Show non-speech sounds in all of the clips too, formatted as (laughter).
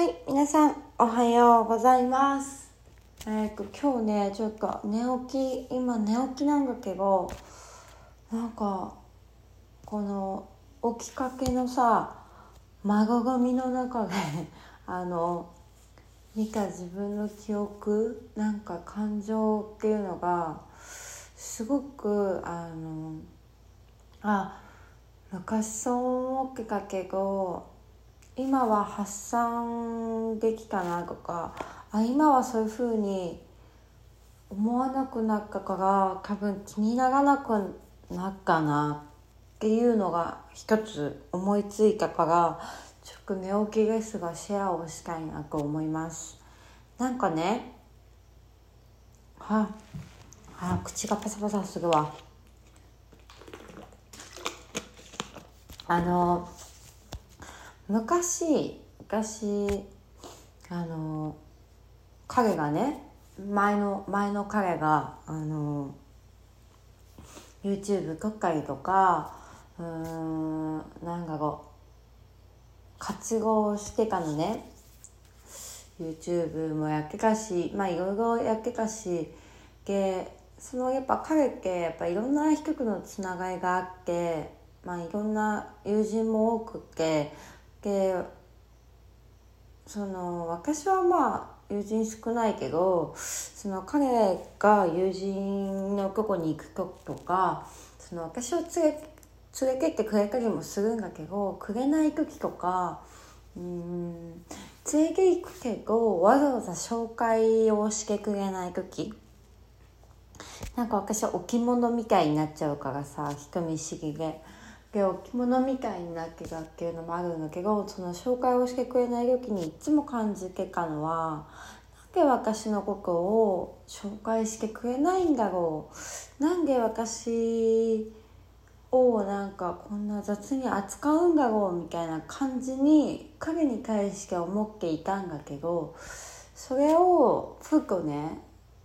はい、皆さん、おはようございます。えーと、今日ね、ちょっと寝起き、今寝起きなんだけど、なんか、この、起きかけのさ、孫髪の中で、(laughs) あの、見た自分の記憶、なんか感情っていうのが、すごく、あの、あ、昔そう思ってたけど、今は発散できたなとかあ今はそういうふうに思わなくなったから多分気にならなくなったなっていうのが一つ思いついたからちょっと寝起きですがシェアをしたいなと思います。なんかねはあ口がパサパサするわ。あの昔昔あの彼がね前の前の彼があの YouTube 撮ったりとかうーんなんだろう活動してたのね。YouTube もやってたしまあいろいろやってたしでそのやっぱ彼ってやっぱいろんな人とのつながりがあってまあいろんな友人も多くてでその私はまあ友人少ないけどその彼が友人のとこに行く時とかその私を連れ連れてってくれたりもするんだけどくれない時とかうん連れて行くけどわざわざ紹介をしてくれない時なんか私は置物みたいになっちゃうからさ人見知りで。で置物みたいになってたっていうのもあるんだけどその紹介をしてくれない時にいつも感じてたのはなんで私のことを紹介してくれないんだろう？なんで私をなんかこんな雑に扱うんだろうみたいな感じに彼に対して思っていたんだけどそれをふとね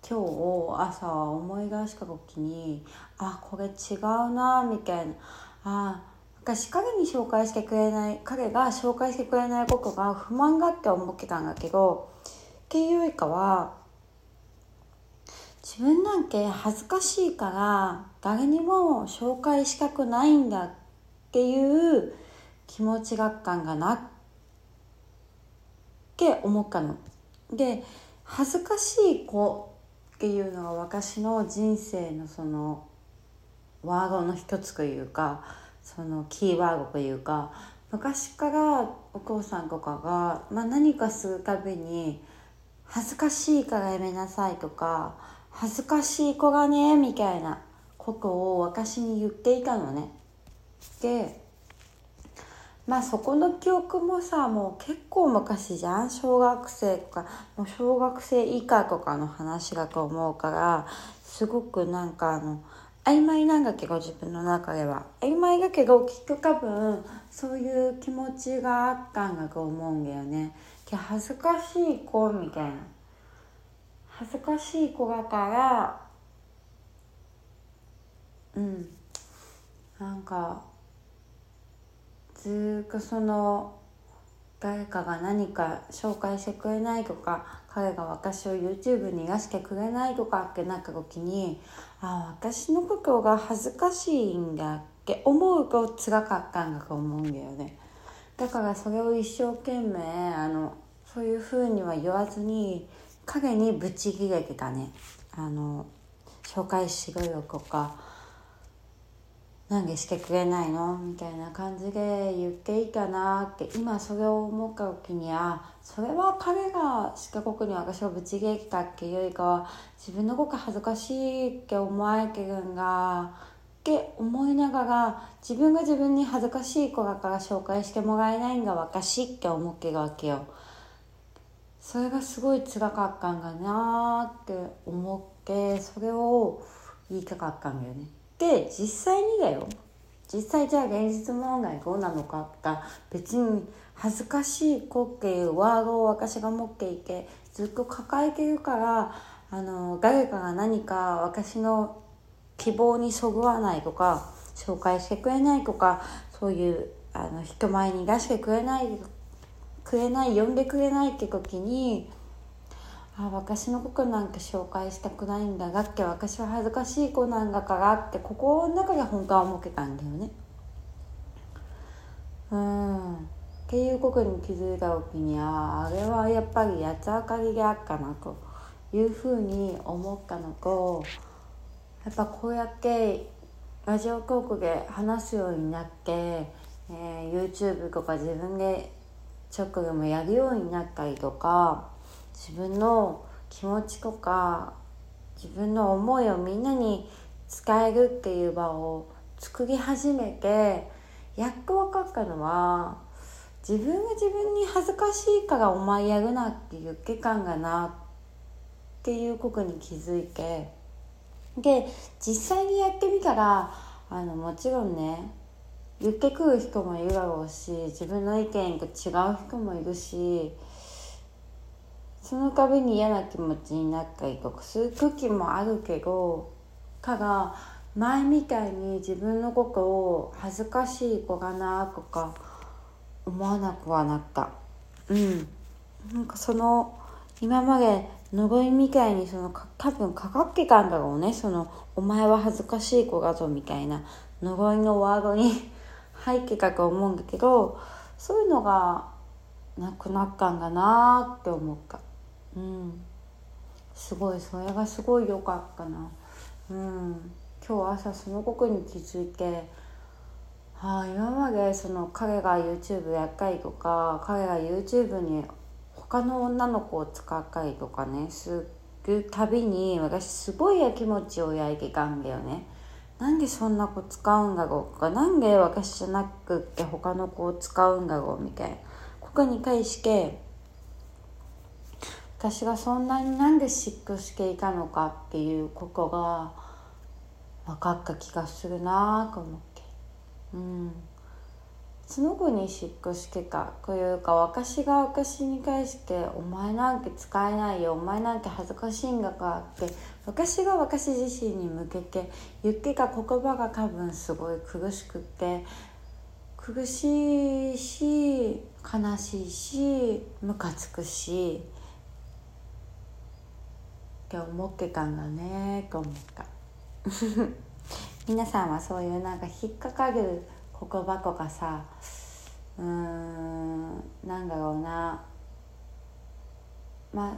今日朝思い出した時にあこれ違うなみたいな。ああ私彼に紹介してくれない彼が紹介してくれないことが不満がって思ってたんだけどっていうよりかは自分なんて恥ずかしいから誰にも紹介したくないんだっていう気持ちが感がなって思ったの。で恥ずかしい子っていうのは私の人生のそのワードの一つというかそのキーワードというか昔からお父さんとかが、まあ、何かするたびに「恥ずかしいからやめなさい」とか「恥ずかしい子がね」みたいなことを私に言っていたのね。でまあそこの記憶もさもう結構昔じゃん小学生とかもう小学生以下とかの話だと思うからすごくなんかあの曖昧なんだけど自分の中では。曖昧だけどきっと多分そういう気持ちがあったんだと思うんだよね。恥ずかしい子みたいな。恥ずかしい子だからうん。なんかずっとその誰かが何か紹介してくれないとか彼が私を YouTube に出してくれないとかってなった時にあ私のことが恥ずかしいんだって思うと辛かったんだと思うんだよね。だからそれを一生懸命あのそういうふうには言わずに影にブチギレてたね。あの紹介しろよとかなんでしてくれないの？みたいな感じで言っていたなって今それを思った時にはそれは彼がしかこに私をぶち切れたっていうよりかは自分のこと恥ずかしいって思われてるんだって思いながら自分が自分に恥ずかしい子だから紹介してもらえないんだ私って思ってるわけよ。それがすごい辛かったんだなって思ってそれを言いたかったんだよね。で実際にだよ。実際じゃあ現実問題どうなのかが別に恥ずかしい子っていうワードを私が持っていてずっと抱えてるからあの誰かが何か私の希望にそぐわないとか紹介してくれないとかそういうあの人前に出してくれないくれない呼んでくれないって時にあ私のことなんか紹介したくないんだがって私は恥ずかしい子なんだからって心の中で本当は思ってたんだよね。うん。っていうことに気づいた時にああれはやっぱり八つ明かりであったなというふうに思ったのとやっぱこうやってラジオトークで話すようになって、えー、YouTube とか自分でちょっとでもやるようになったりとか自分の気持ちとか自分の思いをみんなに伝えるっていう場を作り始めてやっと分かったのは自分が自分に恥ずかしいからお前やるなっていう期間がなっていうことに気づいてで実際にやってみたらあのもちろんね言ってくる人もいるだろうし自分の意見と違う人もいるしその度に嫌な気持ちになったりとかする時もあるけどただ前みたいに自分のことを恥ずかしい子がなとか思わなくはなった。うん。なんかその今まで呪いみたいにその多分かかってたんだろうね。そのお前は恥ずかしい子だぞみたいな呪いのワードに (laughs) 入ってたと思うんだけどそういうのがなくなったんだなって思った。うん。すごいそれがすごい良かったな。うん。今日朝そのことに気づいてはあ今までその彼が YouTube やったりとか彼が YouTube に他の女の子を使ったりとかねするたびに私すごいやきもちを焼いてたんだよね。なんでそんな子使うんだろうか。なんで私じゃなくって他の子を使うんだろうみたいな。ここに対して私がそんなになんで嫉妬していたのかっていうことが分かった気がするなと思って。うん。その子に嫉妬してかというか私が私に対して「お前なんて使えないよお前なんて恥ずかしいんだから」って私が私自身に向けて言ってた言葉が多分すごい苦しくって苦しいし悲しいしムカつくしって思ってたんだねと思った皆さんはそういうなんか引っかかる言葉とかさうーんなんだろうな。まあ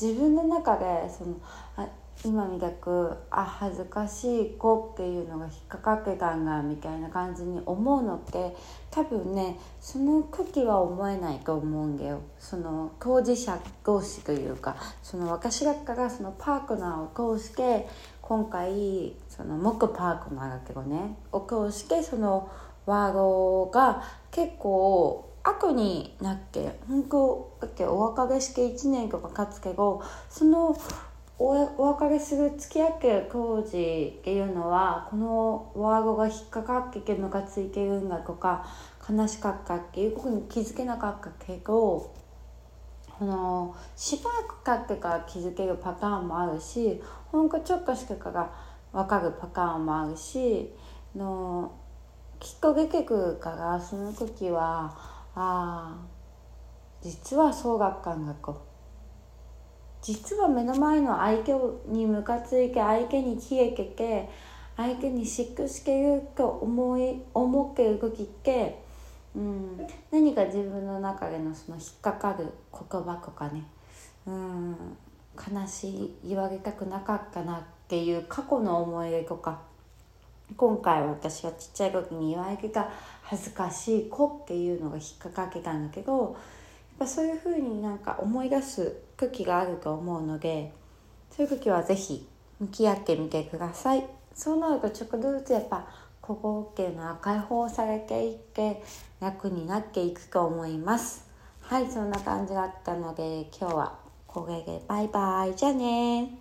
自分の中でそのあ今みたくあ恥ずかしい子っていうのが引っかかってたんだみたいな感じに思うのって多分ねその時は思えないと思うんだよ。その当事者同士というかその私だったらそのパートナーを通して今回その木パートナーだけどねを通してそのワードが結構後になって本当だってお別れして1年とか経つけどそのお別れする付き合ってる当時っていうのはこのワードが引っかかってけムカついてるんだとか悲しかったっていうことに気づけなかったけどこのしばらく経ってから気づけるパターンもあるしほんとちょっとしてから分かるパターンもあるしのきっと出てくるからその時はああ実はそうだったんだと。実は目の前の相手にムカついて相手に消えてて相手に嫉妬してると思い思ってる時って、うん、何か自分の中でのその引っかかる言葉とかね、うん、悲しい言われたくなかったなっていう過去の思い出とか。今回私がちっちゃい時に言われた恥ずかしい子っていうのが引っかかけたんだけどやっぱそういうふうになんか思い出す空気があると思うのでそういう時は是非向き合ってみてください。そうなるとちょっとずつやっぱここっていうのは解放されていって楽になっていくと思います。はいそんな感じだったので今日はこれでバイバイ。じゃあね